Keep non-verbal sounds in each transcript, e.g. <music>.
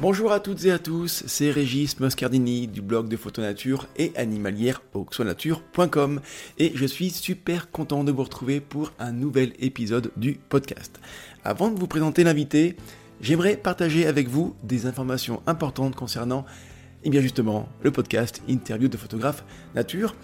Bonjour à toutes et à tous, c'est Régis Moscardini du blog de photonature et animalière auxonature.com et je suis super content de vous retrouver pour un nouvel épisode du podcast. Avant de vous présenter l'invité, j'aimerais partager avec vous des informations importantes concernant, et eh bien justement, le podcast Interview de photographe nature.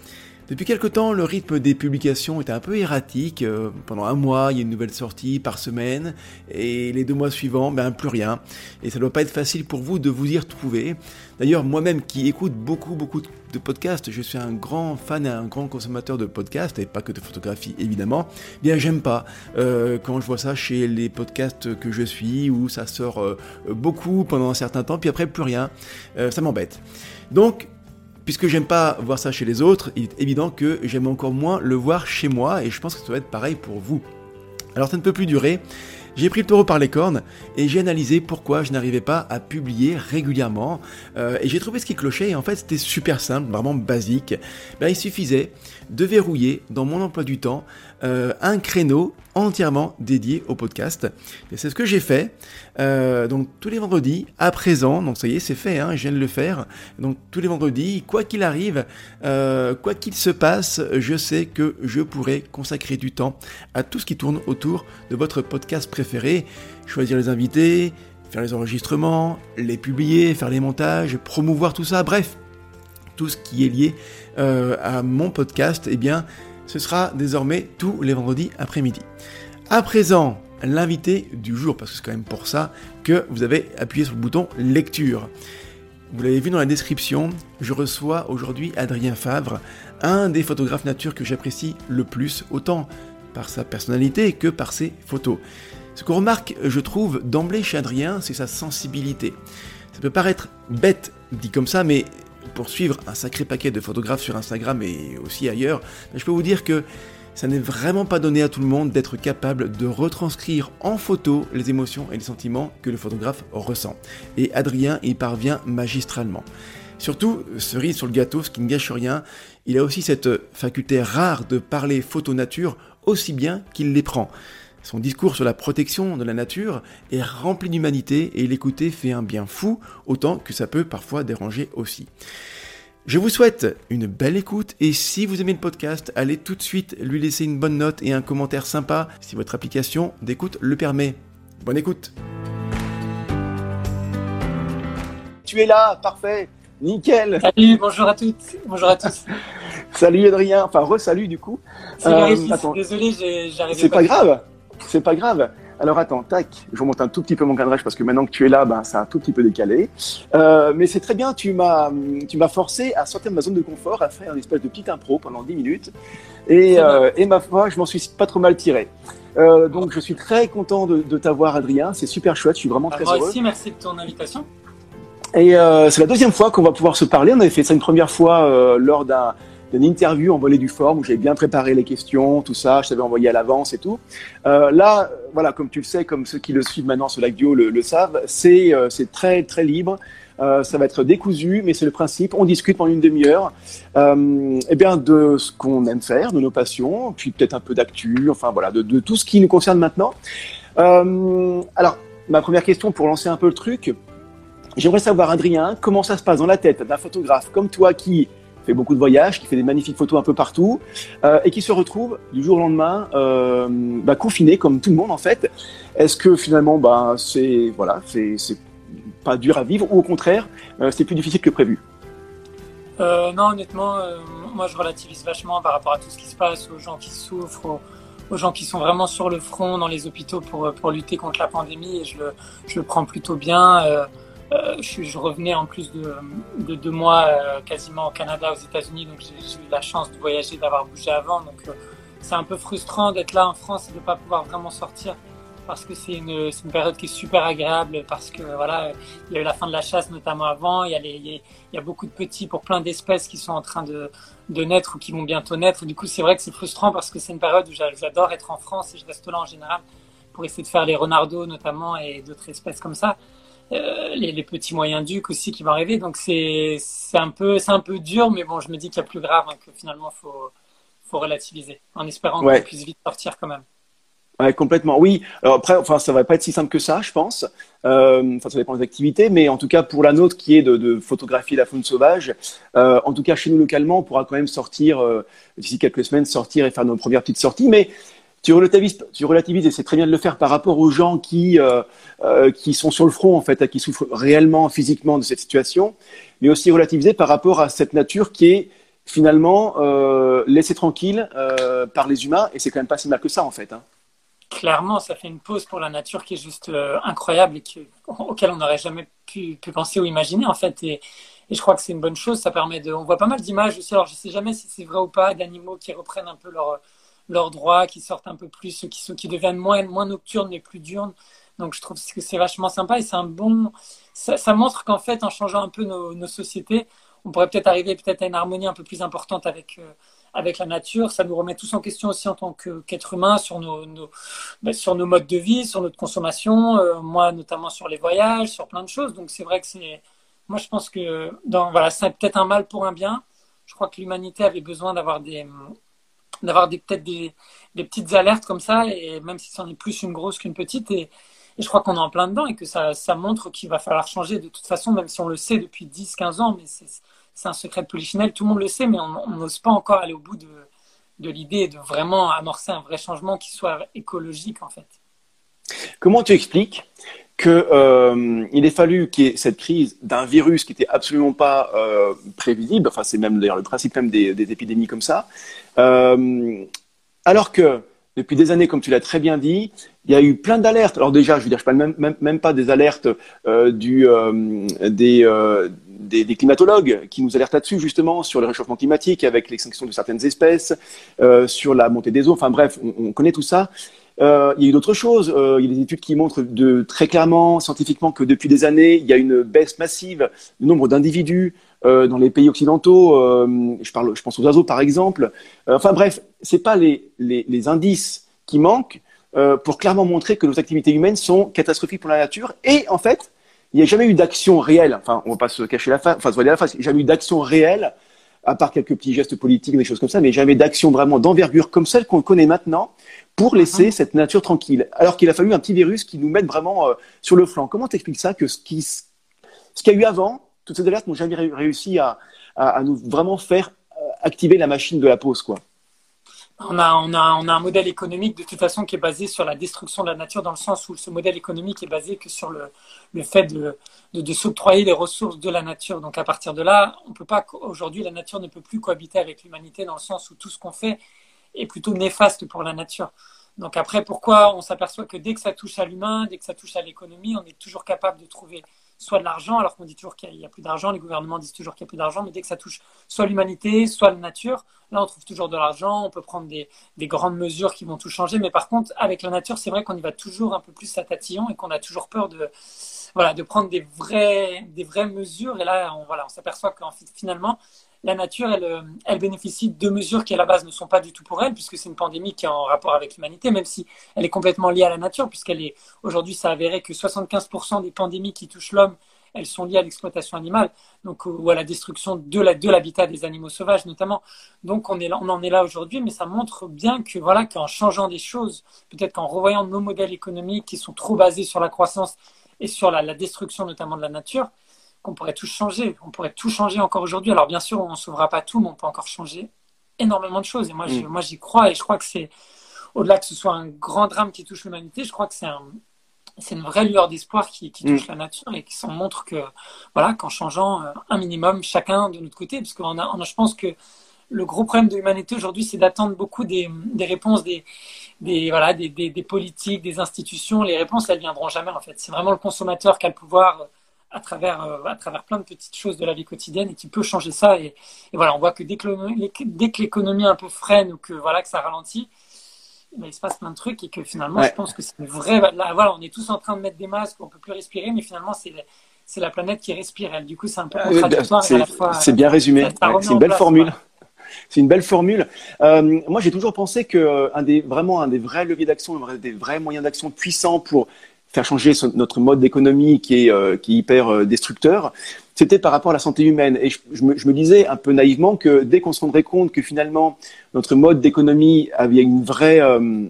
Depuis quelque temps, le rythme des publications est un peu erratique. Euh, pendant un mois, il y a une nouvelle sortie par semaine, et les deux mois suivants, ben plus rien. Et ça ne doit pas être facile pour vous de vous y retrouver. D'ailleurs, moi-même qui écoute beaucoup, beaucoup de podcasts, je suis un grand fan et un grand consommateur de podcasts, et pas que de photographie évidemment, eh bien j'aime pas euh, quand je vois ça chez les podcasts que je suis, où ça sort euh, beaucoup pendant un certain temps, puis après plus rien. ça m'embête. Donc, Puisque j'aime pas voir ça chez les autres, il est évident que j'aime encore moins le voir chez moi et je pense que ça doit être pareil pour vous. Alors ça ne peut plus durer. J'ai pris le taureau par les cornes et j'ai analysé pourquoi je n'arrivais pas à publier régulièrement. Euh, et j'ai trouvé ce qui clochait et en fait c'était super simple, vraiment basique. Ben, il suffisait de verrouiller dans mon emploi du temps euh, un créneau entièrement dédié au podcast. Et c'est ce que j'ai fait. Euh, donc tous les vendredis, à présent, donc ça y est, c'est fait, hein, je viens de le faire. Donc tous les vendredis, quoi qu'il arrive, euh, quoi qu'il se passe, je sais que je pourrai consacrer du temps à tout ce qui tourne autour de votre podcast préféré. Choisir les invités, faire les enregistrements, les publier, faire les montages, promouvoir tout ça, bref, tout ce qui est lié à mon podcast, eh bien, ce sera désormais tous les vendredis après-midi. À présent, l'invité du jour, parce que c'est quand même pour ça que vous avez appuyé sur le bouton lecture. Vous l'avez vu dans la description, je reçois aujourd'hui Adrien Favre, un des photographes nature que j'apprécie le plus, autant par sa personnalité que par ses photos. Ce qu'on remarque, je trouve, d'emblée chez Adrien, c'est sa sensibilité. Ça peut paraître bête dit comme ça, mais pour suivre un sacré paquet de photographes sur Instagram et aussi ailleurs, je peux vous dire que ça n'est vraiment pas donné à tout le monde d'être capable de retranscrire en photo les émotions et les sentiments que le photographe ressent. Et Adrien y parvient magistralement. Surtout, cerise sur le gâteau, ce qui ne gâche rien, il a aussi cette faculté rare de parler photo nature aussi bien qu'il les prend. Son discours sur la protection de la nature est rempli d'humanité et l'écouter fait un bien fou, autant que ça peut parfois déranger aussi. Je vous souhaite une belle écoute et si vous aimez le podcast, allez tout de suite lui laisser une bonne note et un commentaire sympa si votre application d'écoute le permet. Bonne écoute Tu es là, parfait, nickel Salut, bonjour à toutes, bonjour à tous <laughs> Salut Adrien, enfin re-salut du coup. Euh, désolé, j'arrive pas. C'est pas grave c'est pas grave. Alors attends, tac, je remonte un tout petit peu mon cadrage parce que maintenant que tu es là, ben, c'est un tout petit peu décalé. Euh, mais c'est très bien, tu m'as, tu m'as forcé à sortir de ma zone de confort, à faire une espèce de petite impro pendant 10 minutes. Et, euh, et ma foi, je m'en suis pas trop mal tiré. Euh, donc je suis très content de, de t'avoir, Adrien. C'est super chouette, je suis vraiment bah, très heureux. Moi aussi, merci de ton invitation. Et c'est la deuxième fois qu'on va pouvoir se parler. On avait fait ça une première fois lors d'un une interview en volée du forum où j'avais bien préparé les questions, tout ça, je t'avais envoyé à l'avance et tout. Euh, là, voilà, comme tu le sais, comme ceux qui le suivent maintenant sur l'Agdio le, savent, c'est euh, c'est très très libre. Euh, ça va être décousu, mais c'est le principe. On discute pendant une demi-heure, eh bien de ce qu'on aime faire, de nos passions, puis peut-être un peu d'actu, enfin voilà, de, tout ce qui nous concerne maintenant. Alors, ma première question pour lancer un peu le truc, j'aimerais savoir, Adrien, comment ça se passe dans la tête d'un photographe comme toi qui fait beaucoup de voyages, qui fait des magnifiques photos un peu partout, euh, et qui se retrouve du jour au lendemain euh, bah, confiné comme tout le monde en fait. Est-ce que finalement, bah, c'est voilà, c'est pas dur à vivre, ou au contraire, euh, c'est plus difficile que prévu? Non, honnêtement, moi je relativise vachement par rapport à tout ce qui se passe, aux gens qui souffrent. Aux gens qui sont vraiment sur le front dans les hôpitaux pour, pour lutter contre la pandémie et je le, je le prends plutôt bien. Euh, je, je, revenais en plus de, de deux mois euh, quasiment au Canada, aux États-Unis, donc j'ai eu la chance de voyager, d'avoir bougé avant. Donc euh, c'est un peu frustrant d'être là en France et de ne pas pouvoir vraiment sortir parce que c'est une, une, période qui est super agréable parce que voilà, il y a eu la fin de la chasse notamment avant, il y a, les, il y a beaucoup de petits pour plein d'espèces qui sont en train de, de naître ou qui vont bientôt naître. Du coup, c'est vrai que c'est frustrant parce que c'est une période où j'adore être en France et je reste là en général pour essayer de faire les renardos notamment et d'autres espèces comme ça. Euh, les, les, petits moyens ducs aussi qui vont arriver. Donc c'est un peu c'est un peu dur, mais bon, je me dis qu'il y a plus grave, hein, que finalement faut faut relativiser, en espérant ouais. qu'on puisse vite sortir quand même. Ouais, complètement. Oui. Alors après, enfin, ça va pas être si simple que ça, je pense. Euh, enfin, ça dépend des activités, mais en tout cas pour la nôtre qui est de, de photographier la faune sauvage, euh, en tout cas chez nous localement, on pourra quand même sortir euh, d'ici quelques semaines, sortir et faire nos premières petites sorties. Mais tu relativises, tu relativises et c'est très bien de le faire par rapport aux gens qui euh, euh, qui sont sur le front en fait, qui souffrent réellement physiquement de cette situation, mais aussi relativiser par rapport à cette nature qui est finalement euh, laissée tranquille par les humains et c'est quand même pas si mal que ça en fait. Hein clairement, ça fait une pause pour la nature qui est juste incroyable et qui, auquel on n'aurait jamais pu, pu, penser ou imaginer en fait. Et, et je crois que c'est une bonne chose. Ça permet de. On voit pas mal d'images aussi. Alors je sais jamais si c'est vrai ou pas d'animaux qui reprennent un peu leur leurs droits, qui sortent un peu plus, qui deviennent moins nocturnes et plus diurnes. Donc je trouve que c'est vachement sympa et c'est un bon. Ça, montre qu'en fait, en changeant un peu nos, sociétés, on pourrait peut-être arriver peut-être à une harmonie un peu plus importante avec. Euh, avec la nature. Ça nous remet tous en question aussi en tant qu'être humain sur nos, bah, sur nos modes de vie, sur notre consommation. Euh, moi, notamment sur les voyages, sur plein de choses. Donc c'est vrai que c'est. Moi, je pense que voilà, c'est peut-être un mal pour un bien. Je crois que l'humanité avait besoin d'avoir des d'avoir peut-être des, petites alertes comme ça et même si c'en est plus une grosse qu'une petite et, je crois qu'on est en plein dedans et que ça, montre qu'il va falloir changer de toute façon même si on le sait depuis 10 15 ans mais c'est un secret de tout le monde le sait, mais on n'ose pas encore aller au bout de, de l'idée de vraiment amorcer un vrai changement qui soit écologique en fait. Comment tu expliques qu'il euh, ait fallu qu'il y ait cette crise d'un virus qui n'était absolument pas euh, prévisible, enfin c'est même d'ailleurs le principe même des, épidémies comme ça, euh, alors que depuis des années, comme tu l'as très bien dit, il y a eu plein d'alertes. Alors déjà, je veux dire, je parle même, pas des alertes des, climatologues qui nous alertent là-dessus justement sur le réchauffement climatique avec l'extinction de certaines espèces, sur la montée des eaux. Enfin bref, on connaît tout ça. Euh, il y a eu d'autres choses. Euh, il y a des études qui montrent très clairement, scientifiquement, que depuis des années, il y a une baisse massive du nombre d'individus euh, dans les pays occidentaux. Je, pense aux oiseaux, par exemple. Enfin bref, c'est pas les, les, indices qui manquent pour clairement montrer que nos activités humaines sont catastrophiques pour la nature. Et en fait, il n'y a jamais eu d'action réelle. Enfin, on va pas se cacher la face, enfin se voiler la face. Il n'y a jamais eu d'action réelle à part quelques petits gestes politiques, des choses comme ça, mais jamais d'action vraiment d'envergure comme celle qu'on connaît maintenant pour laisser cette nature tranquille. Alors qu'il a fallu un petit virus qui nous mette vraiment euh, sur le flanc. Comment t'expliques ça que ce qui, ce qu'il y a eu avant, toutes ces alertes n'ont jamais réussi à, à, à, nous vraiment faire euh, activer la machine de la pause, quoi? On a, on, a, on a un modèle économique de toute façon qui est basé sur la destruction de la nature dans le sens où ce modèle économique est basé que sur le, le fait de, de, s'octroyer les ressources de la nature. Donc à partir de là, on peut pas aujourd'hui la nature ne peut plus cohabiter avec l'humanité dans le sens où tout ce qu'on fait est plutôt néfaste pour la nature. Donc après, pourquoi on s'aperçoit que dès que ça touche à l'humain, dès que ça touche à l'économie, on est toujours capable de trouver soit de l'argent, alors qu'on dit toujours qu'il n'y a plus d'argent, les gouvernements disent toujours qu'il n'y a plus d'argent, mais dès que ça touche soit l'humanité, soit la nature, là on trouve toujours de l'argent, on peut prendre des, des, grandes mesures qui vont tout changer, mais par contre avec la nature, c'est vrai qu'on y va toujours un peu plus à tatillon et qu'on a toujours peur de, voilà, de prendre des vraies, des vraies mesures, et là on, voilà, on s'aperçoit qu'en finalement la nature, elle, elle, bénéficie de mesures qui à la base ne sont pas du tout pour elle, puisque c'est une pandémie qui est en rapport avec l'humanité, même si elle est complètement liée à la nature, puisqu'elle est aujourd'hui, ça a avéré que 75% des pandémies qui touchent l'homme, elles sont liées à l'exploitation animale, donc ou à la destruction de l'habitat des animaux sauvages notamment. Donc on en est là aujourd'hui, mais ça montre bien que voilà qu'en changeant des choses, peut-être qu'en revoyant nos modèles économiques qui sont trop basés sur la croissance et sur la destruction notamment de la nature, qu'on pourrait tout changer. On pourrait tout changer encore aujourd'hui. Alors bien sûr, on ne sauvera pas tout, mais on peut encore changer énormément de choses. Et moi, mm. moi, j'y crois et je crois que c'est au-delà que ce soit un grand drame qui touche l'humanité, je crois que c'est un, c'est une vraie lueur d'espoir qui, qui touche mm. la nature et qui s'en montre que voilà qu'en changeant euh, un minimum chacun de notre côté, parce qu'on a, on a, je pense que le gros problème de l'humanité aujourd'hui, c'est d'attendre beaucoup des, des, réponses des, des voilà des, des, des, politiques, des institutions. Les réponses, elles viendront jamais en fait. C'est vraiment le consommateur qui a le pouvoir à travers, euh, à travers plein de petites choses de la vie quotidienne et qui peut changer ça. Et, et voilà, on voit que dès que l'économie un peu freine ou que, voilà, que ça ralentit, ben, il se passe plein de trucs et que finalement, ouais. je pense que c'est une vraie. Là, voilà, on est tous en train de mettre des masques, on peut plus respirer, mais finalement, c'est c'est la planète qui respire. Elle. Du coup, c'est un peu contradictoire. C'est bien résumé. C'est une belle place, formule. C'est une belle formule. Euh, moi, j'ai toujours pensé que euh, un des vraiment un des vrais leviers d'action, des vrais moyens d'action puissants pour faire changer notre mode d'économie qui est, euh, qui est hyper euh, destructeur, c'était par rapport à la santé humaine. Et je, je, me, je me, disais un peu naïvement que dès qu'on se rendrait compte que finalement notre mode d'économie avait une vraie, euh,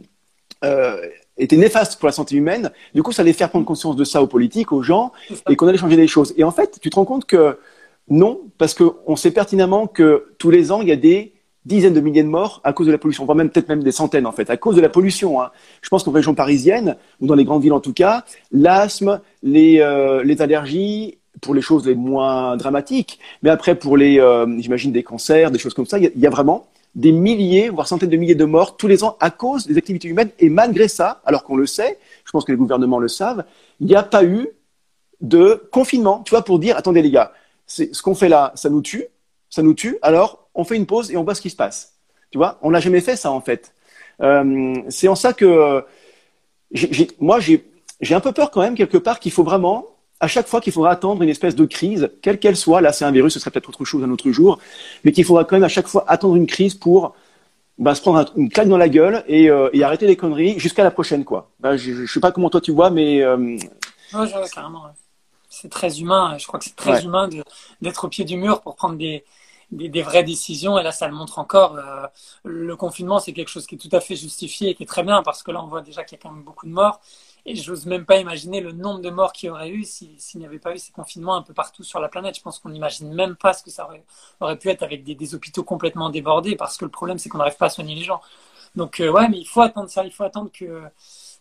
euh était néfaste pour la santé humaine. Du coup, ça allait faire prendre conscience de ça aux politiques, aux gens, et qu'on allait changer les choses. Et en fait, tu te rends compte que non, parce qu'on sait pertinemment que tous les ans, il y a des dizaines de milliers de morts à cause de la pollution, voire même peut-être même des centaines en fait, à cause de la pollution. Hein. Je pense qu'en région parisienne, ou dans les grandes villes en tout cas, l'asthme, les, euh, les allergies, pour les choses les moins dramatiques, mais après pour les, euh, j'imagine des cancers, des choses comme ça, il y, y, a vraiment des milliers, voire centaines de milliers de morts tous les ans à cause des activités humaines. Et malgré ça, alors qu'on le sait, je pense que les gouvernements le savent, il n'y a pas eu de confinement, tu vois, pour dire, attendez les gars, ce qu'on fait là, ça nous tue, ça nous tue, alors on fait une pause et on voit ce qui se passe. Tu vois, on n'a jamais fait ça en fait. Euh, c'est en ça que moi j'ai un peu peur quand même quelque part qu'il faut vraiment à chaque fois qu'il faudra attendre une espèce de crise, quelle qu'elle soit, là c'est un virus, ce serait peut-être autre chose un autre jour, mais qu'il faudra quand même à chaque fois attendre une crise pour bah, se prendre une claque dans la gueule et, euh, et arrêter les conneries jusqu'à la prochaine quoi. Bah, je, ne sais pas comment toi tu vois, mais euh... ouais, carrément. C'est très humain. Je crois que c'est très humain d'être au pied du mur pour prendre des, des, vraies décisions. Et là, ça le montre encore. Euh, le confinement, c'est quelque chose qui est tout à fait justifié et qui est très bien parce que là, on voit déjà qu'il y a quand même beaucoup de morts. Et j'ose même pas imaginer le nombre de morts qu'il y aurait eu s'il n'y avait pas eu ces confinements un peu partout sur la planète. Je pense qu'on n'imagine même pas ce que ça aurait, pu être avec des, des, hôpitaux complètement débordés parce que le problème, c'est qu'on n'arrive pas à soigner les gens. Donc, euh, ouais, mais il faut attendre ça. Il faut attendre que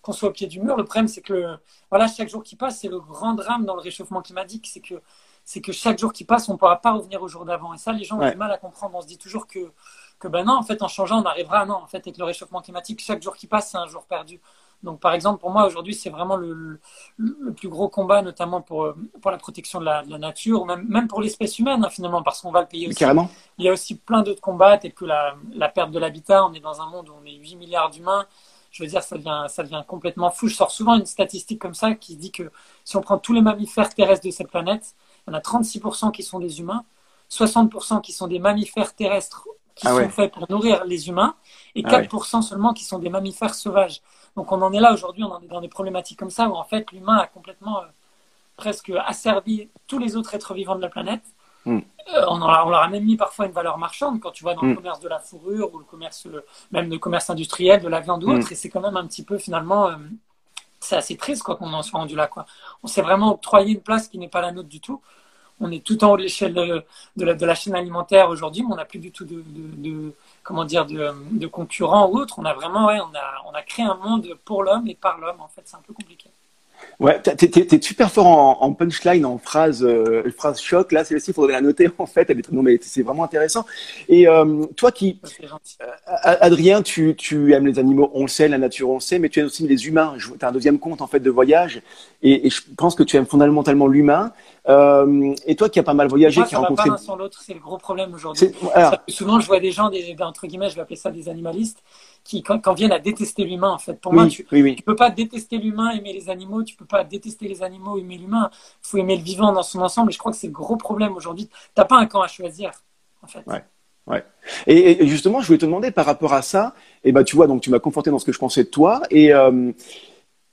qu'on soit au pied du mur. Le problème, c'est que voilà, chaque jour qui passe, c'est le grand drame dans le réchauffement climatique, c'est que c'est que chaque jour qui passe, on ne pourra pas revenir au jour d'avant. Et ça, les gens ont du mal à comprendre. On se dit toujours que, que ben non, en fait, en changeant, on arrivera. Non, en fait, avec le réchauffement climatique, chaque jour qui passe, c'est un jour perdu. Donc, par exemple, pour moi, aujourd'hui, c'est vraiment le, le, plus gros combat, notamment pour, pour la protection de la, de la nature, ou même, même pour l'espèce humaine, hein, finalement, parce qu'on va le payer aussi. Carrément. Il y a aussi plein d'autres combats, tels que la, la perte de l'habitat. On est dans un monde où on est 8 milliards d'humains. Je veux dire, ça devient, ça devient complètement fou. Je sors souvent une statistique comme ça qui dit que si on prend tous les mammifères terrestres de cette planète, en a 36% qui sont des humains, 60% qui sont des mammifères terrestres qui ah sont faits pour nourrir les humains, et 4% ah seulement qui sont des mammifères sauvages. Donc on en est là aujourd'hui, on en est dans des problématiques comme ça, où en fait l'humain a complètement euh, presque asservi tous les autres êtres vivants de la planète. Hmm. Euh, on, on, leur a même mis parfois une valeur marchande quand tu vois dans le hmm. commerce de la fourrure ou le commerce, même le commerce industriel de la viande ou hmm. autre, et c'est quand même un petit peu finalement, euh, c'est assez triste qu'on en soit rendu là quoi. On s'est vraiment octroyé une place qui n'est pas la nôtre du tout on est tout en haut de l'échelle de, la, chaîne alimentaire aujourd'hui, mais on n'a plus du tout de, comment dire de, concurrents ou autres. On a vraiment, on a, on a créé un monde pour l'homme et par l'homme. En fait, c'est un peu compliqué. Ouais, t'es, es, super fort en, punchline, en phrase, euh, phrase choc. Là, celle-ci, il faudrait la noter <laughs> en fait. Elle est, non, mais c'est vraiment intéressant. Et euh, toi, qui, euh, Adrien, tu, tu aimes les animaux, on le sait, la nature, on le sait, mais tu aimes aussi les humains. Tu as un deuxième compte en fait de voyage, et, et je pense que tu aimes fondamentalement l'humain. Euh, et toi qui as pas mal voyagé, Moi, qui as rencontré. Pas sans l'autre, c'est le gros problème aujourd'hui. Souvent, je vois des gens, des, entre guillemets, je vais appeler ça des animalistes, qui quand, viennent à détester l'humain, en fait. Pour moi, tu, ne peux pas détester l'humain, aimer les animaux. Tu peux pas détester les animaux, aimer l'humain. Il faut aimer le vivant dans son ensemble. Et je crois que c'est le gros problème aujourd'hui. T'as pas un camp à choisir, en fait. Ouais. Ouais. Et, justement, je voulais te demander par rapport à ça. Et bah, tu vois, donc tu m'as conforté dans ce que je pensais de toi. Et euh,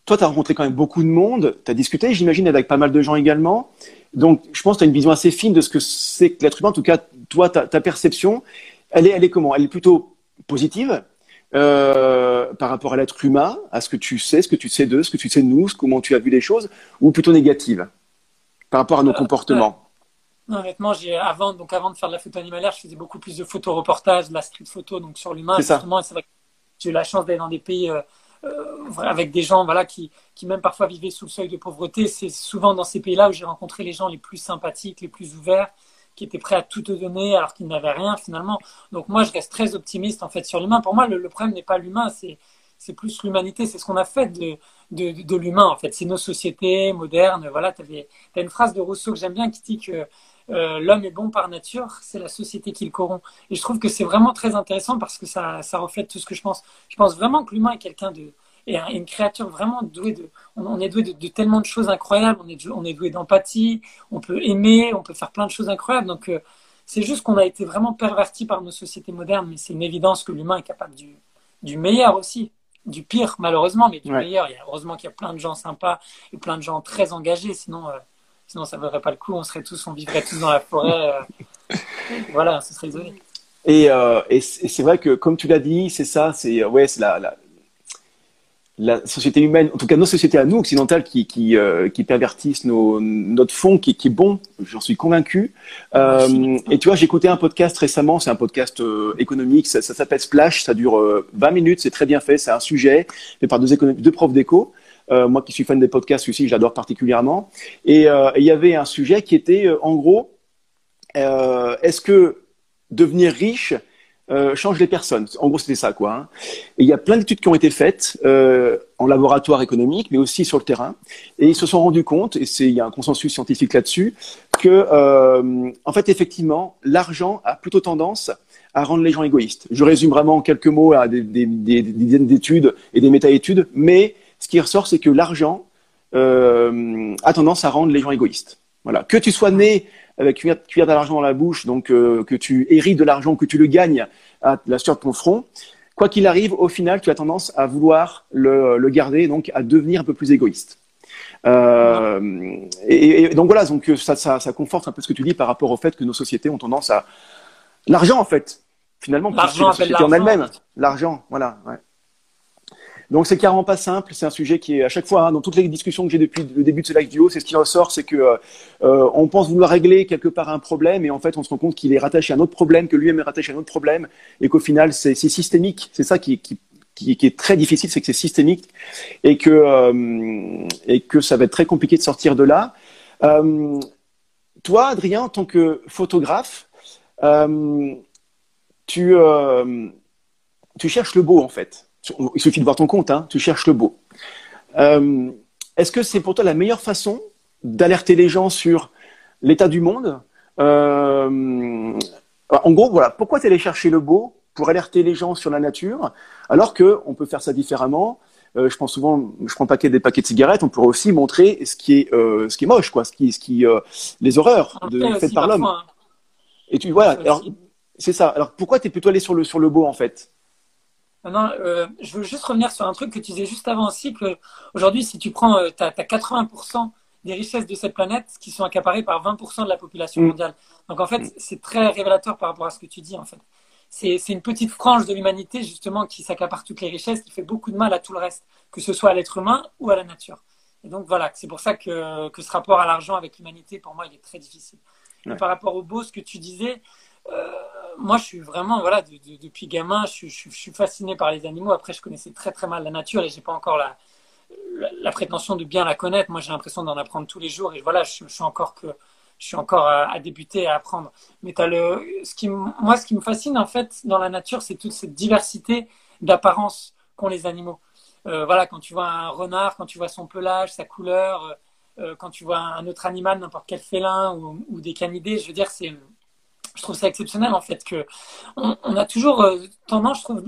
toi, tu as rencontré quand même beaucoup de monde. Tu as discuté, j'imagine, avec pas mal de gens également. Donc, je pense que tu as une vision assez fine de ce que c'est que l'être humain. En tout cas, toi, ta, ta, perception, elle est, elle est comment? Elle est plutôt positive euh, par rapport à l'être humain, à ce que tu sais, ce que tu sais d'eux, ce que tu sais de nous, comment tu as vu les choses, ou plutôt négative par rapport à nos euh, comportements? non, honnêtement, j'ai avant donc avant de faire de la photo animalière, je faisais beaucoup plus de photoreportages, de la street photo, donc sur l'humain. Justement, c'est vrai que j'ai eu la chance d'aller dans des pays euh, euh, avec des gens voilà, qui, qui même parfois vivaient sous le seuil de pauvreté. C'est souvent dans ces pays-là où j'ai rencontré les gens les plus sympathiques, les plus ouverts, qui étaient prêts à tout te donner alors qu'ils n'avaient rien finalement. Donc moi, je reste très optimiste en fait sur l'humain. Pour moi, le, problème n'est pas l'humain, c'est c'est plus l'humanité, c'est ce qu'on a fait de, de, l'humain en fait. C'est nos sociétés modernes. Voilà, tu as une phrase de Rousseau que j'aime bien qui dit que euh, l'homme est bon par nature, c'est la société qui le corrompt. Et je trouve que c'est vraiment très intéressant parce que ça, ça, reflète tout ce que je pense. Je pense vraiment que l'humain est quelqu'un de est une créature vraiment douée de on, est doué de, tellement de choses incroyables on est on est doué d'empathie on peut aimer on peut faire plein de choses incroyables donc euh, c'est juste qu'on a été vraiment perverti par nos sociétés modernes mais c'est une évidence que l'humain est capable du du meilleur aussi du pire malheureusement mais du meilleur il y a, heureusement qu'il y a plein de gens sympas et plein de gens très engagés sinon euh, Sinon, ça ne vaudrait pas le coup. On serait tous, on vivrait tous dans la forêt. Euh. <laughs> voilà, ce serait isolé. Et, euh, et c'est vrai que, comme tu l'as dit, c'est ça. C'est ouais, c'est la, la société humaine, en tout cas nos sociétés à nous, occidentales, qui, qui, euh, qui pervertissent nos, notre fond, qui, qui est bon, j'en suis convaincu. Euh, et tu vois, j'ai écouté un podcast récemment, c'est un podcast euh, économique, ça, ça s'appelle Splash, ça dure 20 minutes, c'est très bien fait, c'est un sujet fait par deux, deux profs d'éco. moi qui suis fan des podcasts aussi, j'adore particulièrement. Et il y avait un sujet qui était, en gros, est-ce que devenir riche euh, change les personnes. En gros, c'était ça, quoi. Hein. Et il y a plein d'études qui ont été faites euh, en laboratoire économique, mais aussi sur le terrain. Et ils se sont rendus compte, et il y a un consensus scientifique là-dessus, que euh, en fait, effectivement, l'argent a plutôt tendance à rendre les gens égoïstes. Je résume vraiment en quelques mots à des, des, des, des dizaines d'études et des méta-études, mais ce qui ressort, c'est que l'argent euh, a tendance à rendre les gens égoïstes. Voilà. Que tu sois né avec une cuillère d'argent dans la bouche, donc euh, que tu hérites de l'argent, que tu le gagnes à la sueur de ton front, quoi qu'il arrive, au final, tu as tendance à vouloir le, le garder, donc à devenir un peu plus égoïste. Euh, et, et, donc voilà, donc ça, ça, ça, conforte un peu ce que tu dis par rapport au fait que nos sociétés ont tendance à l'argent en fait, finalement, l'argent la société en elle-même, l'argent, voilà. Ouais. Donc c'est carrément pas simple. C'est un sujet qui est à chaque fois hein, dans toutes les discussions que j'ai depuis le début de ce live duo, c'est ce qui ressort, c'est que euh, euh, on pense vouloir régler quelque part un problème et en fait on se rend compte qu'il est rattaché à un autre problème, que lui-même est rattaché à un autre problème et qu'au final c'est systémique. C'est ça qui, est très difficile, c'est que c'est systémique et que euh, et que ça va être très compliqué de sortir de là. Toi, Adrien, en tant que photographe, tu cherches le beau en fait il suffit de voir ton compte, hein, tu cherches le beau. Euh, Est-ce que c'est pour toi la meilleure façon d'alerter les gens sur l'état du monde? Euh, En gros, voilà, pourquoi tu allé chercher le beau pour alerter les gens sur la nature, alors que on peut faire ça différemment? Euh, je pense souvent, je prends paquet des paquets de cigarettes, on pourrait aussi montrer ce qui est, ce qui est moche, quoi, ce qui, ce qui, les horreurs de, faites par l'homme. Hein. Et tu. Alors, c'est ça. Alors, pourquoi tu es plutôt allé sur le, sur le beau, en fait? Non, euh, je veux juste revenir sur un truc que tu disais juste avant aussi, que aujourd'hui, si tu prends, euh, tu as, 80% des richesses de cette planète qui sont accaparées par 20% de la population mm. mondiale. Donc en fait, c'est très révélateur par rapport à ce que tu dis en fait. C'est une petite frange de l'humanité justement qui s'accapare toutes les richesses, qui fait beaucoup de mal à tout le reste, que ce soit à l'être humain ou à la nature. Et donc voilà, c'est pour ça que, que ce rapport à l'argent avec l'humanité, pour moi, il est très difficile. Et par rapport au beau, ce que tu disais, euh, moi, je suis vraiment, voilà, depuis gamin, je, suis fasciné par les animaux. Après, je connaissais très très mal la nature et j'ai pas encore la, la, prétention de bien la connaître. Moi, j'ai l'impression d'en apprendre tous les jours et voilà, je, suis encore que je suis encore à, débuter, à apprendre. Mais as le, ce qui, moi, ce qui me fascine en fait dans la nature, c'est toute cette diversité d'apparence qu'ont les animaux. Euh, voilà, quand tu vois un renard, quand tu vois son pelage, sa couleur, euh, quand tu vois un autre animal, n'importe quel félin ou, des canidés, je veux dire, c'est je trouve ça exceptionnel en fait que on, a toujours euh, tendance, je trouve,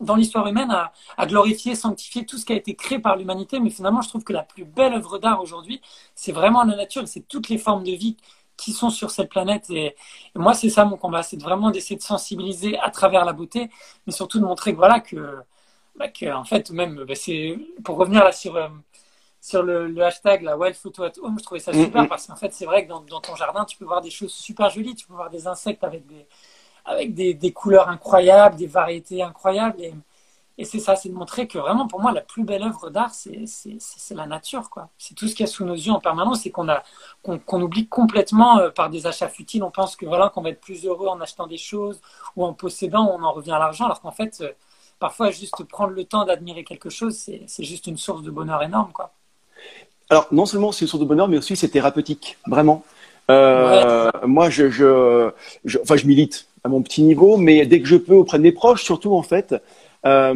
dans l'histoire humaine à, glorifier, sanctifier tout ce qui a été créé par l'humanité, mais finalement, je trouve que la plus belle œuvre d'art aujourd'hui, c'est vraiment la nature, c'est toutes les formes de vie qui sont sur cette planète. Et, moi, c'est ça mon combat, c'est vraiment d'essayer de sensibiliser à travers la beauté, mais surtout de montrer que voilà que, bah, que en fait, même, bah, c'est pour revenir là sur euh, sur le, hashtag la wild photo at home, je trouvais ça mm, super mm. parce qu'en fait, c'est vrai que dans, ton jardin, tu peux voir des choses super jolies, tu peux voir des insectes avec des, avec des, des couleurs incroyables, des variétés incroyables. Et, et c'est ça, c'est de montrer que vraiment, pour moi, la plus belle œuvre d'art, c'est la nature. quoi. C'est tout ce qu'il y a sous nos yeux en permanence et qu'on a qu'on oublie complètement euh, par des achats futiles. On pense que voilà qu'on va être plus heureux en achetant des choses ou en possédant, on en revient à l'argent, alors qu'en fait, euh, parfois, juste prendre le temps d'admirer quelque chose, c'est juste une source de bonheur énorme. quoi. Alors, non seulement c'est une source de bonheur, mais aussi c'est thérapeutique, vraiment. Euh, Moi, je, je, je, enfin, je milite à mon petit niveau, mais dès que je peux auprès de mes proches, surtout en fait, euh,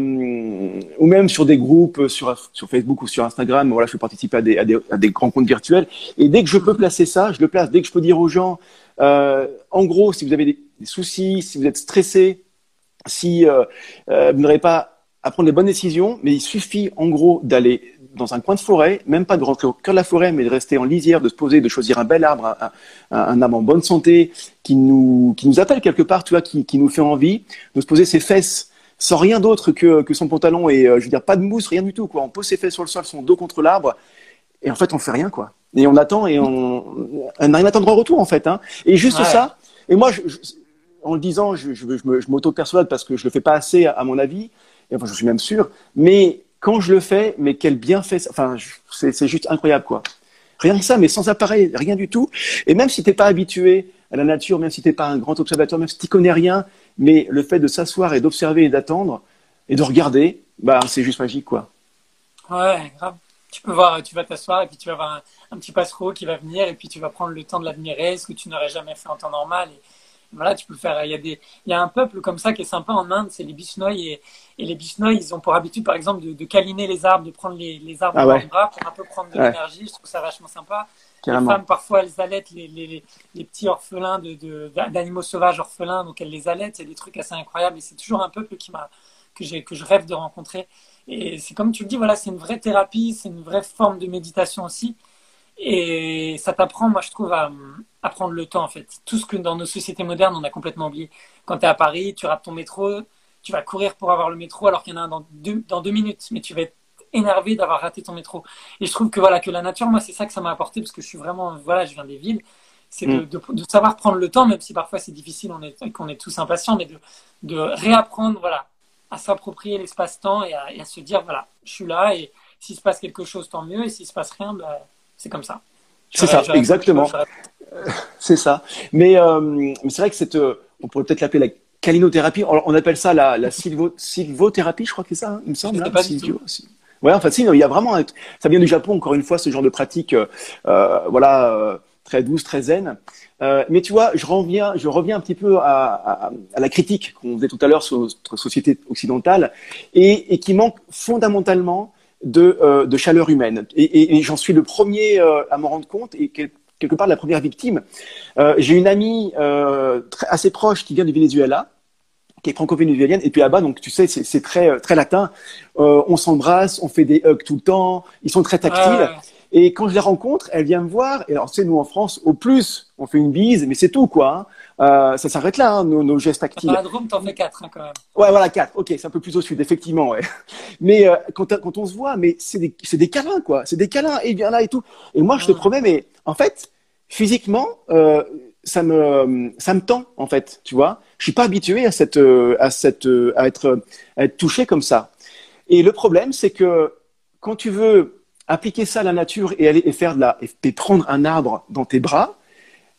ou même sur des groupes sur, sur Facebook ou sur Instagram, voilà, je peux participer à des, à des, à des rencontres virtuelles. Et dès que je peux placer ça, je le place. Dès que je peux dire aux gens, euh, en gros, si vous avez des, des, soucis, si vous êtes stressé, si euh, euh vous n'aurez pas à prendre les bonnes décisions, mais il suffit en gros d'aller dans un coin de forêt, même pas de rentrer au cœur de la forêt, mais de rester en lisière, de se poser, de choisir un bel arbre, un, un, arbre en bonne santé, qui nous, qui nous appelle quelque part, tu vois, qui, qui nous fait envie, de se poser ses fesses sans rien d'autre que, que son pantalon et, euh, je veux dire, pas de mousse, rien du tout, quoi. On pose ses fesses sur le sol, son dos contre l'arbre, et en fait, on fait rien, quoi. Et on attend et on, n'a rien à attendre en retour, en fait, hein. Et juste ça, et moi, je, en le disant, je, je, m'auto-persuade parce que je le fais pas assez, à, mon avis, et enfin, je suis même sûr, mais quand je le fais, mais quel bienfait, enfin, c'est juste incroyable, quoi. Rien que ça, mais sans appareil, rien du tout. Et même si t'es pas habitué à la nature, même si t'es pas un grand observateur, même si tu connais rien, mais le fait de s'asseoir et d'observer et d'attendre et de regarder, bah, c'est juste magique, quoi. Ouais, grave. Tu peux voir, tu vas t'asseoir et puis tu vas avoir un, petit passereau qui va venir et puis tu vas prendre le temps de l'admirer, ce que tu n'aurais jamais fait en temps normal. Voilà, tu peux faire. Il y a des, il y a un peuple comme ça qui est sympa en Inde, c'est les Bisnoïs et, et, les Bisnoïs, ils ont pour habitude, par exemple, de, de câliner les arbres, de prendre les, les arbres ah dans les bras pour un peu prendre de l'énergie. Je trouve ça vachement sympa. Les femmes, parfois, elles allaitent les, les, les petits orphelins de, d'animaux sauvages orphelins, donc elles les allaitent. Il y a des trucs assez incroyables et c'est toujours un peuple qui m'a, que j'ai, que je rêve de rencontrer. Et c'est comme tu le dis, voilà, c'est une vraie thérapie, c'est une vraie forme de méditation aussi. Et ça t'apprend, moi, je trouve, à, à, prendre le temps, en fait. Tout ce que dans nos sociétés modernes, on a complètement oublié. Quand tu es à Paris, tu rates ton métro, tu vas courir pour avoir le métro alors qu'il y en a un dans deux, dans deux minutes, mais tu vas être énervé d'avoir raté ton métro. Et je trouve que voilà que la nature, moi, c'est ça que ça m'a apporté parce que je suis vraiment, voilà, je viens des villes. C'est de, mm. de, savoir prendre le temps, même si parfois c'est difficile, on est, qu'on est tous impatients, mais de, de réapprendre, voilà, à s'approprier l'espace-temps et à, et à, se dire, voilà, je suis là et s'il se passe quelque chose, tant mieux, et s'il se passe rien, bah, c'est comme ça. C'est ça, exactement. <laughs> C'est ça. Mais, euh, mais c'est vrai que cette, euh, on pourrait peut-être l'appeler la calinothérapie. On, appelle ça la, la sylvothérapie, je crois que c'est ça, hein, il me semble. Hein, pas Ouais, enfin, si, il y a vraiment, ça vient du Japon, encore une fois, ce genre de pratique, euh, euh voilà, euh, très douce, très zen. Euh, mais tu vois, je reviens, je reviens un petit peu à, à, à la critique qu'on faisait tout à l'heure sur notre société occidentale et, et qui manque fondamentalement de, euh, de chaleur humaine. Et, et, j'en suis le premier euh, à m'en rendre compte et quelque part la première victime. Euh, j'ai une amie très, assez proche qui vient du Venezuela, qui est franco-vénézuélienne, et puis là-bas, donc tu sais, c'est très très latin. on s'embrasse, on fait des hugs tout le temps. Ils sont très tactiles. Et quand je les rencontre, elle vient me voir. Et alors, c'est nous en France, au plus, on fait une bise, mais c'est tout, quoi. Hein. Euh, ça s'arrête là, hein, nos, nos, gestes tactiles. Dans la Drôme, t'en fais quatre, hein, quand même. Ouais, voilà, quatre. Ok, c'est un peu plus au sud, effectivement, ouais. <laughs> Mais euh, quand, quand, on se voit, mais c'est des, des câlins, quoi. C'est des câlins, et bien là et tout. Et moi, je te promets, mais en fait, physiquement, euh, ça me, ça me tend, en fait, tu vois. Je suis pas habitué à cette, euh, à cette, euh, à être, à être touché comme ça. Et le problème, c'est que quand tu veux appliquer ça à la nature et aller et faire de la et prendre un arbre dans tes bras.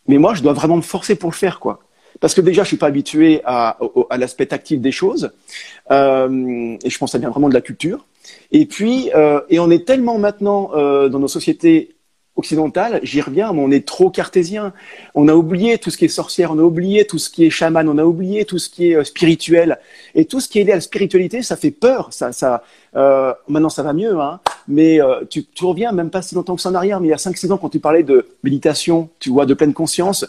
Mais moi, je dois vraiment me forcer pour le faire, quoi. Parce que déjà, je suis pas habitué à, l'aspect tactile des choses, euh, et je pense que ça vient vraiment de la culture. Et puis, euh, et on est tellement maintenant euh, dans nos sociétés occidentale, j'y reviens, mais on est trop cartésien. On a oublié tout ce qui est sorcière, on a oublié tout ce qui est chaman, on a oublié tout ce qui est euh, spirituel. Et tout ce qui est lié à la spiritualité, ça fait peur. Ça, ça, euh, maintenant, ça va mieux, hein. mais euh, tu, tu, reviens même pas si longtemps que ça en arrière, mais il y a 5-6 ans, quand tu parlais de méditation, tu vois, de pleine conscience,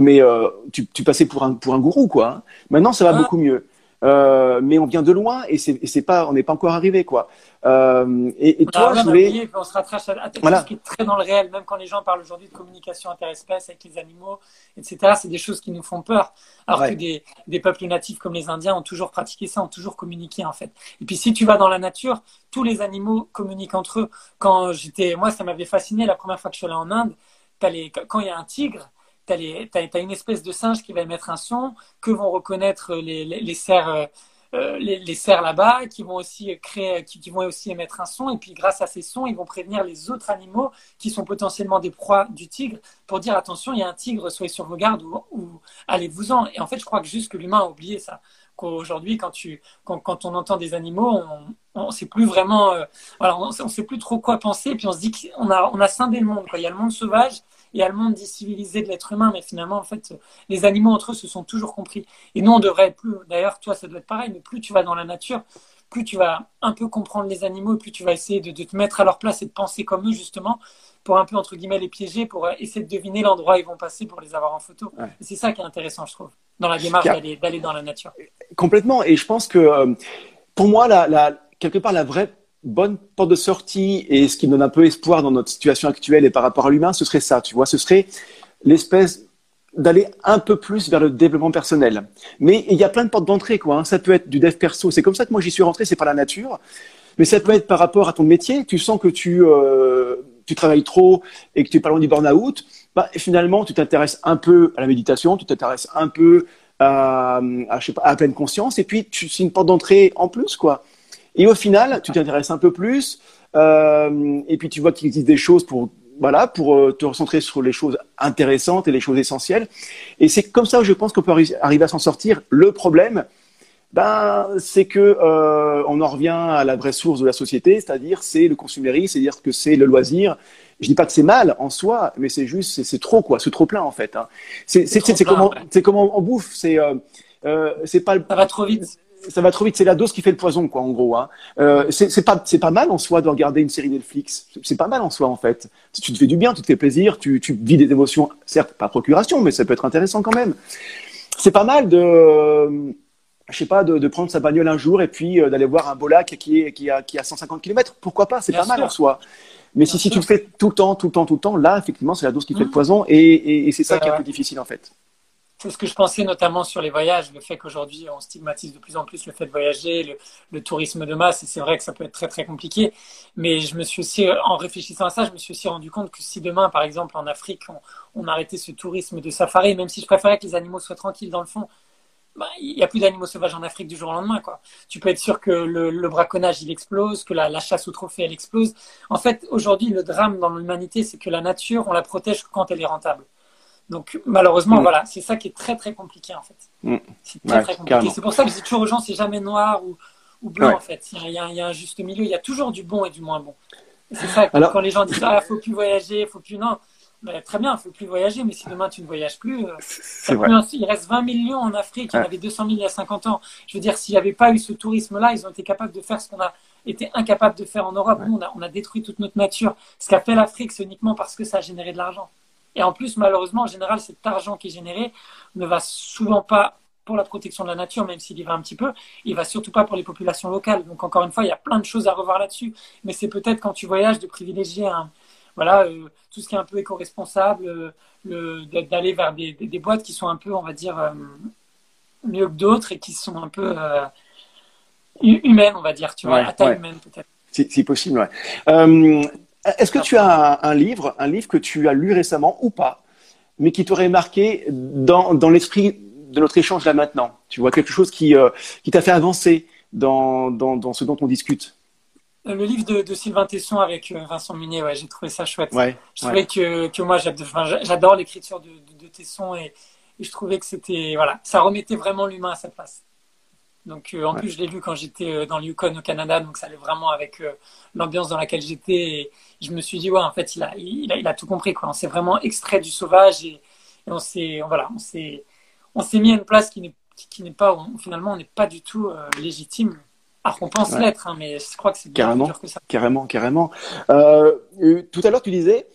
mais euh, tu, tu, passais pour un, pour un gourou, quoi. Hein. Maintenant, ça va ah. beaucoup mieux. Euh, mais on vient de loin et c'est pas, on n'est pas encore arrivé quoi. Euh, et, et toi, je voulais... on se rattrache à, quelque chose qui est très dans le réel, même quand les gens parlent aujourd'hui de communication interespèce avec les animaux, etc. C'est des choses qui nous font peur, alors que des, des, peuples natifs comme les Indiens ont toujours pratiqué ça, ont toujours communiqué en fait. Et puis si tu vas dans la nature, tous les animaux communiquent entre eux. Quand j'étais, moi, ça m'avait fasciné la première fois que je suis allé en Inde. Les, quand il y a un tigre, tu as, une espèce de singe qui va émettre un son que vont reconnaître les, les, euh, euh, cerfs là-bas, qui vont aussi créer, qui, vont aussi émettre un son. Et puis, grâce à ces sons, ils vont prévenir les autres animaux qui sont potentiellement des proies du tigre pour dire attention, il y a un tigre, soyez sur vos gardes ou, ou allez-vous-en. Et en fait, je crois que juste que l'humain a oublié ça. Qu'aujourd'hui, quand, quand, quand, on entend des animaux, on ne sait plus vraiment, euh, on sait plus trop quoi penser. Et puis on se dit qu'on a, on a scindé le monde. Quoi. Il y a le monde sauvage il y a le monde décivilisé de l'être humain, mais finalement, en fait, les animaux entre eux se sont toujours compris. Et nous, on devrait plus, d'ailleurs, toi, ça doit être pareil, mais plus tu vas dans la nature, plus tu vas un peu comprendre les animaux, et plus tu vas essayer de, te mettre à leur place et de penser comme eux, justement, pour un peu, entre guillemets, les piéger, pour essayer de deviner l'endroit où ils vont passer pour les avoir en photo. C'est ça qui est intéressant, je trouve, dans la démarche d'aller dans la nature. Complètement. Et je pense que, euh, pour moi, la, quelque part, la vraie bonne porte de sortie et ce qui donne un peu espoir dans notre situation actuelle et par rapport à l'humain, ce serait ça, tu vois, ce serait l'espèce d'aller un peu plus vers le développement personnel. Mais il y a plein de portes d'entrée, quoi. Hein. Ça peut être du dev perso. C'est comme ça que moi j'y suis rentré, c'est par la nature. Mais ça peut être par rapport à ton métier. Tu sens que tu, euh, tu travailles trop et que tu es pas loin du burn-out. Bah, finalement, tu t'intéresses un peu à la méditation, tu t'intéresses un peu à, à, je sais pas, à pleine conscience. Et puis, c'est une porte d'entrée en plus, quoi. Et au final, tu t'intéresses un peu plus, euh, et puis tu vois qu'il existe des choses pour voilà, pour euh, te recentrer sur les choses intéressantes et les choses essentielles. Et c'est comme ça que je pense qu'on peut arriver à s'en sortir. Le problème, ben, c'est que euh, on en revient à la vraie source de la société, c'est-à-dire c'est le consumérisme, c'est-à-dire que c'est le loisir. Je dis pas que c'est mal en soi, mais c'est juste, c'est trop quoi, c'est trop plein en fait. Hein. C'est comment, c'est comment on bouffe, c'est euh, c'est pas. Ça va trop vite ça va trop vite. C'est la dose qui fait le poison, quoi, en gros. Hein. Euh, c'est pas, mal en soi de regarder une série Netflix. C'est pas mal en soi, en fait. Tu te fais du bien, tu te fais plaisir, tu, tu vis des émotions, certes pas procuration, mais ça peut être intéressant quand même. C'est pas mal de, je sais pas, de, de, prendre sa bagnole un jour et puis euh, d'aller voir un beau lac qui est qui a qui a 150 km. Pourquoi pas? C'est pas mal en soi. Mais si, si tu le fais tout le temps, tout le temps, tout le temps, là, effectivement, c'est la dose qui fait le mmh. poison et, et, et c'est ça qui est un peu difficile en fait. C'est ce que je pensais notamment sur les voyages, le fait qu'aujourd'hui on stigmatise de plus en plus le fait de voyager, le, tourisme de masse, et c'est vrai que ça peut être très très compliqué. Mais je me suis aussi, en réfléchissant à ça, je me suis aussi rendu compte que si demain, par exemple en Afrique, on, arrêtait ce tourisme de safari, même si je préférais que les animaux soient tranquilles dans le fond, bah, il n'y a plus d'animaux sauvages en Afrique du jour au lendemain. Quoi. Tu peux être sûr que le, braconnage, il explose, que la, la, chasse au trophée, elle explose. En fait, aujourd'hui, le drame dans l'humanité, c'est que la nature, on la protège quand elle est rentable. Donc malheureusement, mm. voilà, c'est ça qui est très très compliqué en fait. Mm. C'est très très compliqué. C'est pour ça que je dis toujours aux gens, c'est jamais noir ou, ou blanc en fait. Il y, a, il y, a, un juste milieu, il y a toujours du bon et du moins bon. C'est ça, Alors... quand les gens disent ah faut plus voyager, faut plus non. Ben, très bien, il faut plus voyager, mais si demain tu ne voyages plus, euh, il reste 20 millions en Afrique, il y en avait 200 000 il y a 50 ans. Je veux dire, s'il n'y avait pas eu ce tourisme-là, ils ont été capables de faire ce qu'on a été incapable de faire en Europe. Nous, on a, on a détruit toute notre nature. Ce qu'a fait l'Afrique, c'est uniquement parce que ça a généré de l'argent. Et en plus, malheureusement, en général, cet argent qui est généré ne va souvent pas pour la protection de la nature, même s'il y va un petit peu, il va surtout pas pour les populations locales. Donc encore une fois, il y a plein de choses à revoir là-dessus. Mais c'est peut-être quand tu voyages de privilégier voilà, euh, tout ce qui est un peu éco-responsable, euh, d'aller vers des, boîtes qui sont un peu, on va dire, euh, mieux que d'autres et qui sont un peu humaines, on va dire, tu vois, à taille humaine peut-être. Si, possible, ouais. Est-ce que tu as un, livre, un livre que tu as lu récemment ou pas, mais qui t'aurait marqué dans, dans l'esprit de notre échange là maintenant? Tu vois, quelque chose qui, euh, qui t'a fait avancer dans, dans, dans, ce dont on discute? Euh, le livre de, de Sylvain Tesson avec euh, Vincent Munier, ouais, j'ai trouvé ça chouette. Ouais, je trouvais que, que moi, j'adore l'écriture de, de, Tesson et, et, je trouvais que c'était, voilà, ça remettait vraiment l'humain à sa place. Donc euh, en plus, je l'ai lu quand j'étais euh, dans le Yukon au Canada, donc ça allait vraiment avec euh, l'ambiance dans laquelle j'étais. Et je me suis dit, ouais, en fait, il a, il a, il a tout compris. Quoi. On s'est vraiment extrait du sauvage et, on s'est voilà, on s'est on s'est mis à une place qui n'est qui n'est pas finalement on n'est pas du tout légitime. Alors qu'on pense l'être, hein, mais je crois que c'est bien carrément, dur que ça. Carrément, carrément. tout à l'heure, tu disais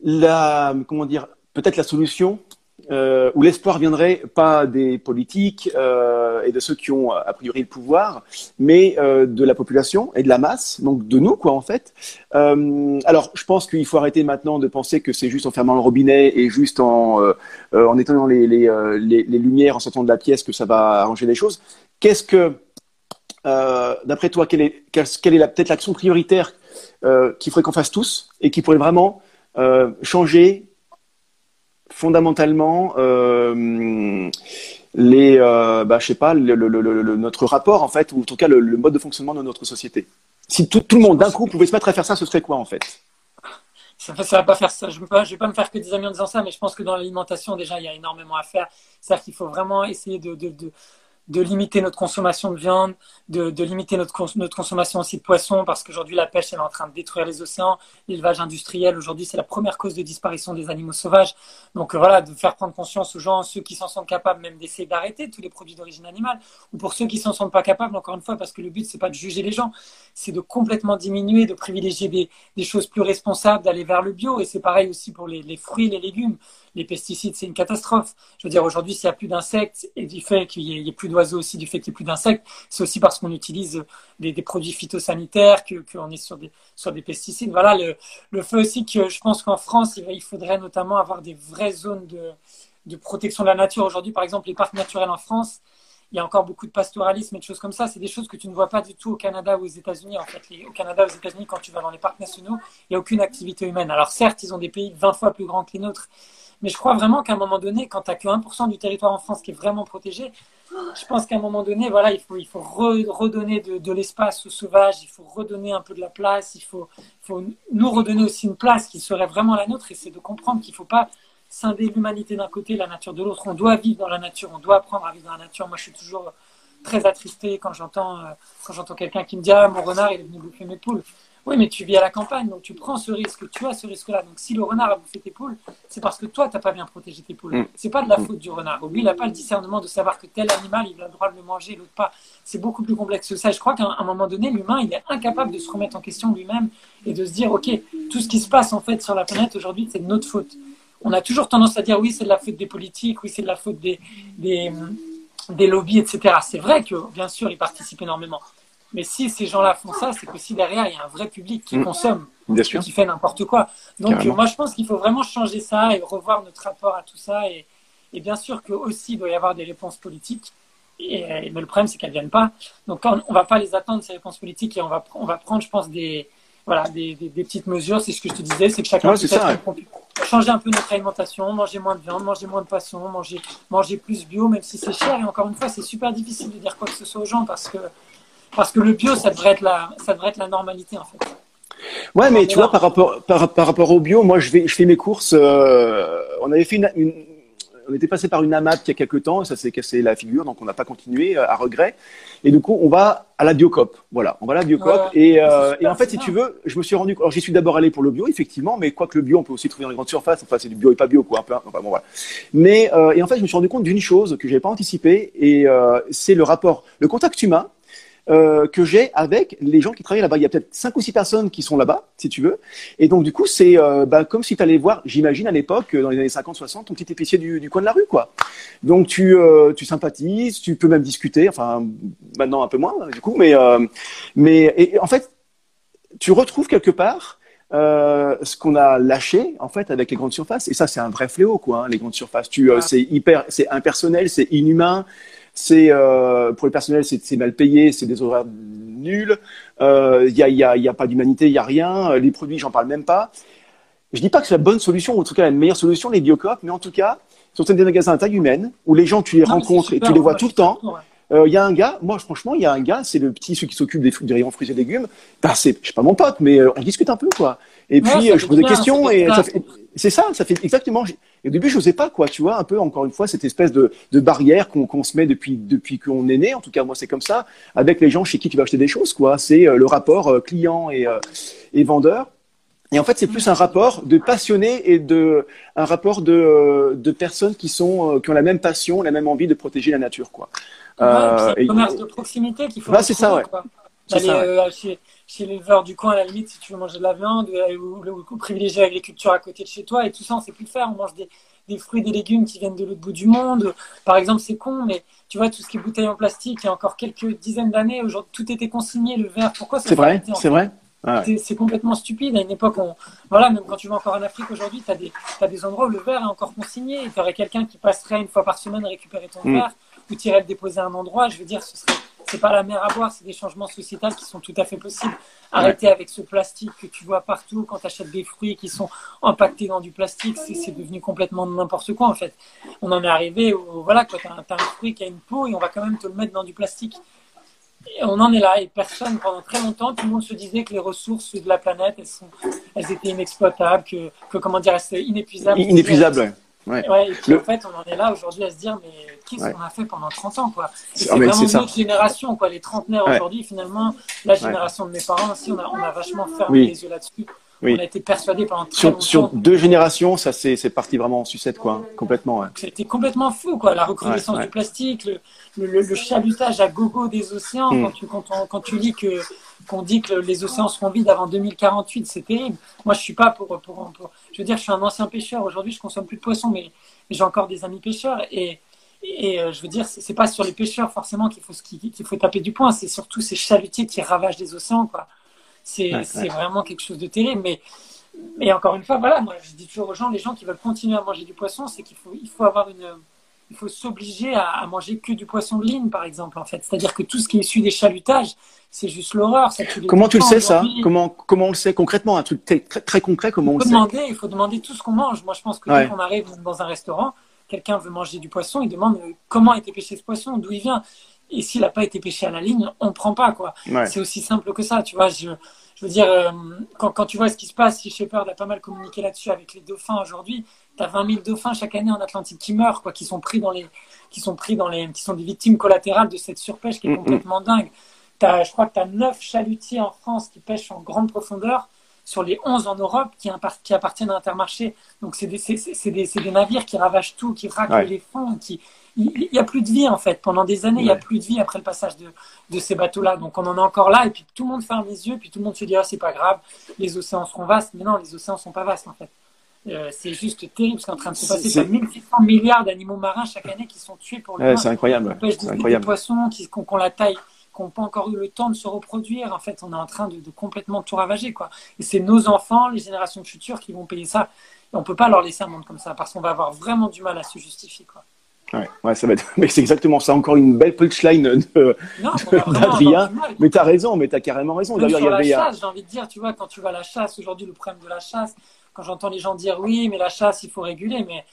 la comment dire peut-être la solution euh, où l'espoir viendrait pas des politiques euh, et de ceux qui ont a priori le pouvoir, mais euh, de la population et de la masse, donc de nous quoi en fait. Euh, alors je pense qu'il faut arrêter maintenant de penser que c'est juste en fermant le robinet et juste en, euh, en éteignant les, les, les, les, lumières en sortant de la pièce que ça va arranger les choses. Qu'est-ce que, d'après toi, quelle est, quelle est peut-être l'action prioritaire qu'il faudrait qu'on fasse tous et qui pourrait vraiment changer fondamentalement euh, les, euh, bah, je sais pas, notre rapport en fait, ou en tout cas le, mode de fonctionnement de notre société. Si tout, le monde d'un coup pouvait se mettre à faire ça, ce serait quoi en fait? Ça, va pas faire ça. Je ne vais, pas me faire que des amis en disant ça, mais je pense que dans l'alimentation déjà il y a énormément à faire. C'est-à-dire qu'il faut vraiment essayer de de limiter notre consommation de viande, de, de limiter notre, notre, consommation aussi de poissons, parce qu'aujourd'hui la pêche elle est en train de détruire les océans, l'élevage industriel aujourd'hui c'est la première cause de disparition des animaux sauvages. Donc euh, voilà, de faire prendre conscience aux gens, ceux qui s'en sont capables même d'essayer d'arrêter tous les produits d'origine animale, ou pour ceux qui s'en sont pas capables, encore une fois, parce que le but c'est pas de juger les gens, c'est de complètement diminuer, de privilégier des, choses plus responsables, d'aller vers le bio, et c'est pareil aussi pour les, les fruits, les légumes les pesticides, c'est une catastrophe. Je veux dire, aujourd'hui, s'il n'y a plus d'insectes et du fait qu'il y, ait plus d'oiseaux aussi, du fait qu'il n'y ait plus d'insectes, c'est aussi parce qu'on utilise des, produits phytosanitaires, qu'on est sur des, sur des pesticides. Voilà, le, le fait aussi que je pense qu'en France, il, faudrait notamment avoir des vraies zones de, de protection de la nature. Aujourd'hui, par exemple, les parcs naturels en France, il y a encore beaucoup de pastoralisme et de choses comme ça. C'est des choses que tu ne vois pas du tout au Canada ou aux États-Unis. En fait, au Canada, aux États-Unis, quand tu vas dans les parcs nationaux, il n'y a aucune activité humaine. Alors certes, ils ont des pays 20 fois plus grands que les nôtres, Mais je crois vraiment qu'à un moment donné, quand tu n'as que 1% du territoire en France qui est vraiment protégé, je pense qu'à un moment donné, voilà, il faut, redonner de, l'espace aux sauvages, il faut redonner un peu de la place, il faut, nous redonner aussi une place qui serait vraiment la nôtre, et c'est de comprendre qu'il ne faut pas scinder l'humanité d'un côté, la nature de l'autre. On doit vivre dans la nature, on doit apprendre à vivre dans la nature. Moi, je suis toujours très attristé quand j'entends euh, quelqu'un qui me dit ah mon renard il est venu bouffer mes poules. Oui, mais tu vis à la campagne, donc tu prends ce risque, tu as ce risque-là. Donc si le renard a bouffé tes poules, c'est parce que toi, tu n'as pas bien protégé tes poules. Mm. C'est pas de la faute du renard. Lui, il n'a pas le discernement de savoir que tel animal, il a le droit de le manger, l'autre pas. C'est beaucoup plus complexe que ça. je crois qu'à un moment donné, l'humain, il est incapable de se remettre en question lui-même et de se dire, OK, tout ce qui se passe en fait sur la planète aujourd'hui, c'est de notre faute. On a toujours tendance à dire, oui, c'est de la faute des politiques, oui, c'est de la faute des, des, des lobbies, etc. C'est vrai que, bien sûr, ils participent énormément. Mais si ces gens-là font ça, c'est que si derrière, il y a un vrai public qui mm. consomme, qui fait n'importe quoi. Donc, moi, je pense qu'il faut vraiment changer ça et revoir notre rapport à tout ça. Et, bien sûr qu'aussi, il doit y avoir des réponses politiques. Et, mais le problème, c'est qu'elles ne viennent pas. Donc, on ne va pas les attendre, ces réponses politiques, et on va, on va prendre, je pense, des, voilà, des, petites mesures. C'est ce que je te disais, c'est que chacun peut changer un peu notre alimentation, manger moins de viande, manger moins de poisson, manger, manger plus bio, même si c'est cher. Et encore une fois, c'est super difficile de dire quoi que ce soit aux gens parce que parce que le bio, ça devrait être la, ça devrait être la normalité, en fait. Ouais, mais tu vois, par rapport, par, par, rapport au bio, moi, je, vais, je fais mes courses. Euh, on avait fait une, on était passé par une AMAP il y a quelques temps, ça s'est cassé la figure, donc on n'a pas continué euh, à regret. Et du coup, on va à la Biocop. Voilà, on va à la Biocop. et, euh, et, en fait, si tu veux, je me suis rendu. Alors, j'y suis d'abord allé pour le bio, effectivement, mais quoi que le bio, on peut aussi trouver dans les grandes surfaces. Enfin, c'est du bio et pas bio, quoi. Un peu, enfin, bon, voilà. Mais euh, et en fait, je me suis rendu compte d'une chose que j'avais pas anticipé, et euh, c'est le rapport, le contact humain euh, que j'ai avec les gens qui travaillent là-bas. Il y a peut-être cinq ou six personnes qui sont là-bas, si tu veux. Et donc, du coup, c'est euh, bah, comme si tu allais voir, j'imagine, à l'époque, dans les années 50-60, ton petit épicier du, du, coin de la rue, quoi. Donc, tu, euh, tu sympathises, tu peux même discuter, enfin, maintenant un peu moins, du coup, mais, euh, mais et, en fait, tu retrouves quelque part euh, ce qu'on a lâché en fait avec les grandes surfaces et ça c'est un vrai fléau quoi hein, les grandes surfaces tu euh, c'est hyper c'est impersonnel c'est inhumain c'est euh, pour le personnel, c'est mal payé, c'est des horaires nuls. Il euh, y, a, y, a, y, a, pas d'humanité, il y a rien. Les produits, j'en parle même pas. Je dis pas que c'est la bonne solution, ou en tout cas la meilleure solution, les biocoop, mais en tout cas, ce sont des magasins à taille humaine où les gens, tu les rencontres et tu les vois tout le temps. Il euh, y a un gars, moi franchement, il y a un gars, c'est le petit, celui qui s'occupe des, des rayons fruits et légumes. Bah, c'est, je sais pas mon pote, mais euh, on discute un peu, quoi. Et puis, je pose des questions et c'est ça, ça fait exactement. Et au début, je n'osais pas, quoi, tu vois, un peu, encore une fois, cette espèce de, de barrière qu'on se met depuis, depuis qu'on est né. En tout cas, moi, c'est comme ça, avec les gens chez qui tu vas acheter des choses, quoi. C'est euh, le rapport client et, et vendeur. Et en fait, c'est plus un rapport de passionnés et de un rapport de, de personnes qui sont qui ont la même passion, la même envie de protéger la nature, quoi. Euh, c'est le commerce de proximité qu'il faut. Bah, c'est ça, ouais. D'aller euh, chez, chez l'éleveur du coin, à la limite, si tu veux manger de la viande, euh, ou, ou, privilégier l'agriculture à côté de chez toi, et tout ça, on sait plus le faire. On mange des, des fruits, des légumes qui viennent de l'autre bout du monde. Par exemple, c'est con, mais tu vois, tout ce qui est bouteille en plastique, il y a encore quelques dizaines d'années, aujourd'hui, tout était consigné, le verre. Pourquoi C'est vrai, c'est vrai. C'est complètement stupide. À une époque, on... voilà, même quand tu vas encore en Afrique aujourd'hui, tu as, as, des endroits où le verre est encore consigné. Il y aurait quelqu'un qui passerait une fois par semaine récupérer ton mm. verre ou tu irais le déposer à un endroit, je veux dire, ce serait c'est pas la mer à boire, c'est des changements sociétaux qui sont tout à fait possibles. Arrêter avec ce plastique que tu vois partout quand tu achètes des fruits qui sont empaquetés dans du plastique, c'est devenu complètement n'importe quoi en fait. On en est arrivé où, voilà, quand tu as, un fruit qui a une peau et on va quand même te le mettre dans du plastique. Et on en est là et personne, pendant très longtemps, tout le monde se disait que les ressources de la planète, elles, sont, elles étaient inexploitables, que, que comment dire, elles inépuisables. Inépuisables, Ouais. et puis en fait, on en est là aujourd'hui à se dire, mais qu'est-ce qu'on a fait pendant 30 ans, quoi? C'est ah, vraiment notre génération, quoi. Les trentenaires aujourd'hui, finalement, la génération de mes parents aussi, on a, on a vachement fermé les yeux là-dessus. On a été persuadé pendant très sur, longtemps. Sur deux générations, ça c'est parti vraiment en sucette, quoi. Complètement, ouais. C'était complètement fou, quoi. La recrudescence du plastique, le, le, le, chalutage à gogo des océans, hmm. quand, tu, quand, on, quand tu lis que qu'on dit que les océans seront vides avant 2048, c'est terrible. Moi, je suis pas pour, pour, Je veux dire, je suis un ancien pêcheur. Aujourd'hui, je consomme plus de poissons, mais, j'ai encore des amis pêcheurs. Et, et euh, je veux dire, c'est pas sur les pêcheurs forcément qu'il faut, qu'il faut taper du poing. C'est surtout ces chalutiers qui ravagent les océans, quoi. C'est vraiment quelque chose de terrible. Mais, mais encore une fois, voilà, moi, je dis toujours aux gens, les gens qui veulent continuer à manger du poisson, c'est qu'il faut, il faut avoir une il faut s'obliger à, à, manger que du poisson de ligne, par exemple, en fait. C'est-à-dire que tout ce qui est issu des chalutages, c'est juste l'horreur. Comment tu le sais ça? comment, comment on le sait concrètement Un truc très, très concret, comment on le demander, sait Il faut demander tout ce qu'on mange. Moi, je pense que quand on arrive dans un restaurant, quelqu'un veut manger du poisson, il demande euh, comment a été pêché ce poisson, d'où il vient? Et s'il n'a pas été pêché à la ligne, on ne prend pas. quoi. C'est aussi simple que ça. Tu vois, je, je veux dire, euh, quand, quand, tu vois ce qui se passe, si Shepard a pas mal communiqué là-dessus avec les dauphins aujourd'hui, tu as 20 000 dauphins chaque année en Atlantique qui meurent, quoi, qui sont pris dans les, qui sont pris dans les, qui sont des victimes collatérales de cette surpêche qui est mm, mm. complètement dingue. As, je crois que tu as 9 chalutiers en France qui pêchent en grande profondeur sur les 11 en Europe qui, qui appartiennent à Intermarché. Donc, c'est des, des, des, navires qui ravagent tout, qui raclent les fonds, qui, il n'y a plus de vie en fait. Pendant des années, il n'y a plus de vie après le passage de, de ces bateaux-là. Donc on en est encore là et puis tout le monde ferme les yeux, puis tout le monde se dit ah c'est pas grave, les océans seront vastes. Mais non, les océans sont pas vastes en fait. Euh, c'est juste terrible ce qui est en train de se passer. A 1600 milliards d'animaux marins chaque année qui sont tués pour le ouais, C'est incroyable. On pêche des, poissons qui, ont, la taille, qui n'ont pas encore eu le temps de se reproduire. En fait, on est en train de, de complètement tout ravager. Quoi. Et c'est nos enfants, les générations futures qui vont payer ça. Et on ne peut pas leur laisser un monde comme ça parce qu'on va avoir vraiment du mal à se justifier. Quoi. Ouais, ouais, ça va être... <laughs> Mais c'est exactement ça. Encore une belle punchline d'Adrien. Mais tu as raison, mais tu as carrément raison. D'ailleurs, il y avait. La chasse, j'ai envie de dire, tu vois, quand tu vas à la chasse, aujourd'hui, le problème de la chasse, quand j'entends les gens dire oui, mais la chasse, il faut réguler, mais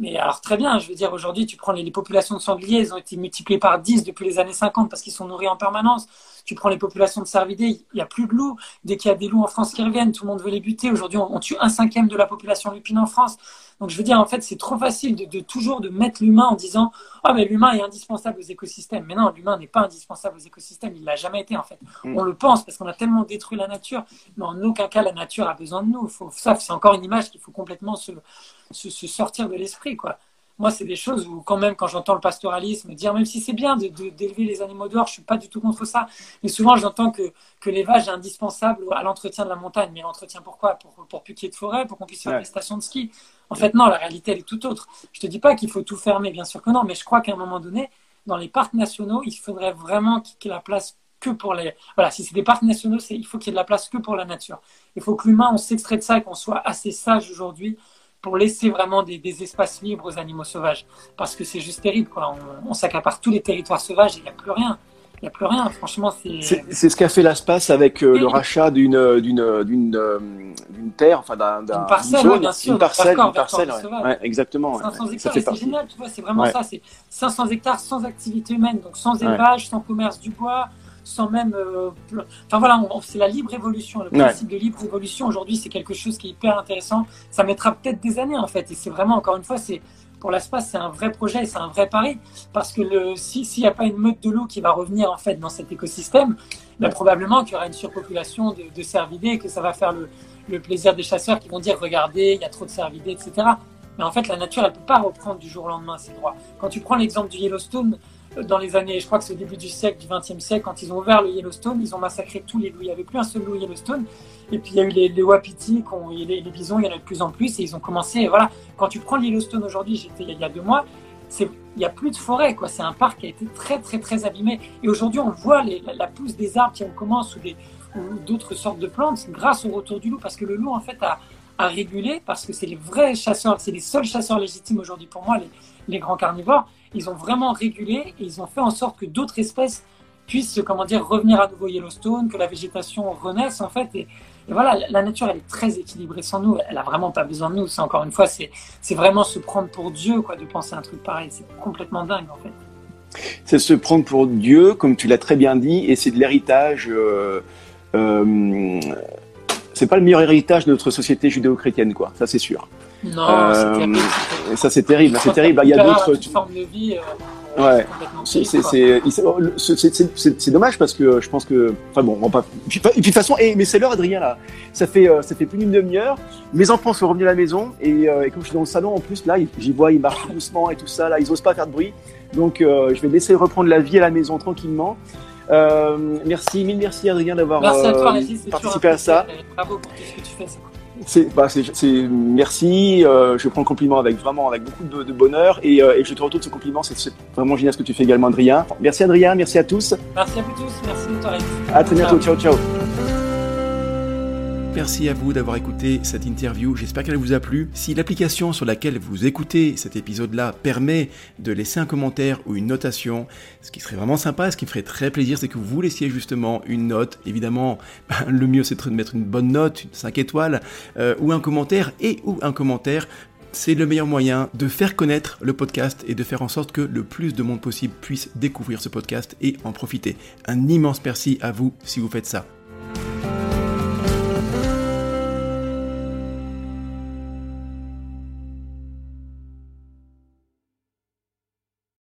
mais alors très bien, je veux dire, aujourd'hui, tu prends les, populations de sangliers, elles ont été multipliées par 10 depuis les années 50 parce qu'ils sont nourris en permanence. Tu prends les populations de cervidés, il n'y a plus de loups. Dès qu'il y a des loups en France qui reviennent, tout le monde veut les buter. Aujourd'hui, on, tue un cinquième de la population lupine en France. Donc je veux dire, en fait, c'est trop facile de, toujours de mettre l'humain en disant Ah, mais l'humain est indispensable aux écosystèmes. Mais non, l'humain n'est pas indispensable aux écosystèmes, il l'a jamais été en fait. Mm. On le pense parce qu'on a tellement détruit la nature, mais en aucun cas la nature a besoin de nous. Faut, ça, c'est encore une image qu'il faut complètement se, se, se sortir de l'esprit, quoi moi, c'est des choses où, quand même, quand j'entends le pastoralisme dire, même si c'est bien d'élever de, les animaux dehors, je suis pas du tout contre ça. Mais souvent, j'entends que, que l'élevage est indispensable à l'entretien de la montagne. Mais l'entretien, pourquoi? Pour, pour plus qu'il y ait de forêt, pour qu'on puisse faire des stations de ski. En fait, non, la réalité, elle est tout autre. Je te dis pas qu'il faut tout fermer, bien sûr que non, mais je crois qu'à un moment donné, dans les parcs nationaux, il faudrait vraiment qu'il y ait la place que pour les. Voilà, si c'est des parcs nationaux, il faut qu'il y ait de la place que pour la nature. Il faut que l'humain, on s'extrait de ça et qu'on soit assez sage aujourd'hui pour laisser vraiment des, espaces libres aux animaux sauvages. Parce que c'est juste terrible, quoi. On, s'accapare tous les territoires sauvages et il n'y a plus rien. Il n'y a plus rien, franchement, c'est... C'est ce qu'a fait l'espace avec euh, le rachat d'une d'une d'une euh, terre, enfin d'un... Une parcelle, bien sûr. Une parcelle, une parcelle, ouais. exactement. 500 hectares, c'est génial, tu vois, c'est vraiment ça. C'est 500 hectares sans activité humaine, donc sans élevage, sans commerce du bois, sans même. Euh, enfin voilà, c'est la libre évolution. Le principe de libre évolution aujourd'hui, c'est quelque chose qui est hyper intéressant. Ça mettra peut-être des années en fait, et c'est vraiment encore une fois, c'est pour l'espace, c'est un vrai projet, c'est un vrai pari, parce que le, s'il n'y a pas une meute de loups qui va revenir en fait dans cet écosystème, ben, probablement qu'il y aura une surpopulation de, de cervidés, que ça va faire le, le, plaisir des chasseurs qui vont dire regardez, il y a trop de cervidés, etc. Mais en fait, la nature, elle peut pas reprendre du jour au lendemain ses droits. Quand tu prends l'exemple du Yellowstone, dans les années, je crois que c'est au début du siècle, du XXe siècle, quand ils ont ouvert le Yellowstone, ils ont massacré tous les loups. Il n'y avait plus un seul loup Yellowstone. Et puis il y a eu les, les wapitis, les, les, bisons, il y en a de plus en plus. Et ils ont commencé, voilà, quand tu prends le Yellowstone aujourd'hui, j'étais il y a deux mois, il n'y a plus de forêt, quoi. C'est un parc qui a été très, très, très abîmé. Et aujourd'hui, on voit la, pousse des arbres qui commence ou d'autres sortes de plantes grâce au retour du loup, parce que le loup, en fait, a, régulé, parce que c'est les vrais chasseurs, c'est les seuls chasseurs légitimes aujourd'hui pour moi, les grands carnivores ils ont vraiment régulé et ils ont fait en sorte que d'autres espèces puissent, comment dire, revenir à nouveau Yellowstone, que la végétation renaisse en fait. Et, voilà, la nature elle est très équilibrée sans nous. Elle a vraiment pas besoin de nous. C'est encore une fois, c'est c'est vraiment se prendre pour Dieu quoi de penser un truc pareil. C'est complètement dingue en fait. C'est se prendre pour Dieu, comme tu l'as très bien dit, et c'est de l'héritage. Euh, euh, c'est pas le meilleur héritage de notre société judéo-chrétienne, quoi. Ça, c'est sûr. Non, euh, ça c'est terrible, c'est terrible. Il y a d'autres formes de vie. Euh, ouais, c'est dommage parce que je pense que, enfin bon, on va pas. Et puis, de toute façon, et, mais c'est l'heure, Adrien là. Ça fait, euh, ça fait plus d'une demi-heure. Mes enfants sont revenus à la maison et, euh, et, comme je suis dans le salon en plus là, j'y vois, ils marchent doucement et tout ça. Là, ils osent pas faire de bruit. Donc, je vais laisser reprendre la vie à la maison tranquillement. merci, mille merci Adrien d'avoir participé à ça. Bravo pour tout ce que tu fais. C'est, bah, c'est, merci. Euh, je prends le compliment avec vraiment avec beaucoup de, de bonheur et, euh, et, je te retourne ce compliment. C'est, c'est, vraiment génial ce que tu fais également, Adrien. Merci, Adrien. Merci à tous. Merci à vous tous. Merci. Merci À très bientôt. ciao. ciao. Merci à vous d'avoir écouté cette interview. J'espère qu'elle vous a plu. Si l'application sur laquelle vous écoutez cet épisode-là permet de laisser un commentaire ou une notation, ce qui serait vraiment sympa, ce qui me ferait très plaisir, c'est que vous laissiez justement une note. Évidemment, <laughs> le mieux c'est de mettre une bonne note, 5 étoiles, euh, ou un commentaire, et ou un commentaire c'est le meilleur moyen de faire connaître le podcast et de faire en sorte que le plus de monde possible puisse découvrir ce podcast et en profiter. Un immense merci à vous si vous faites ça.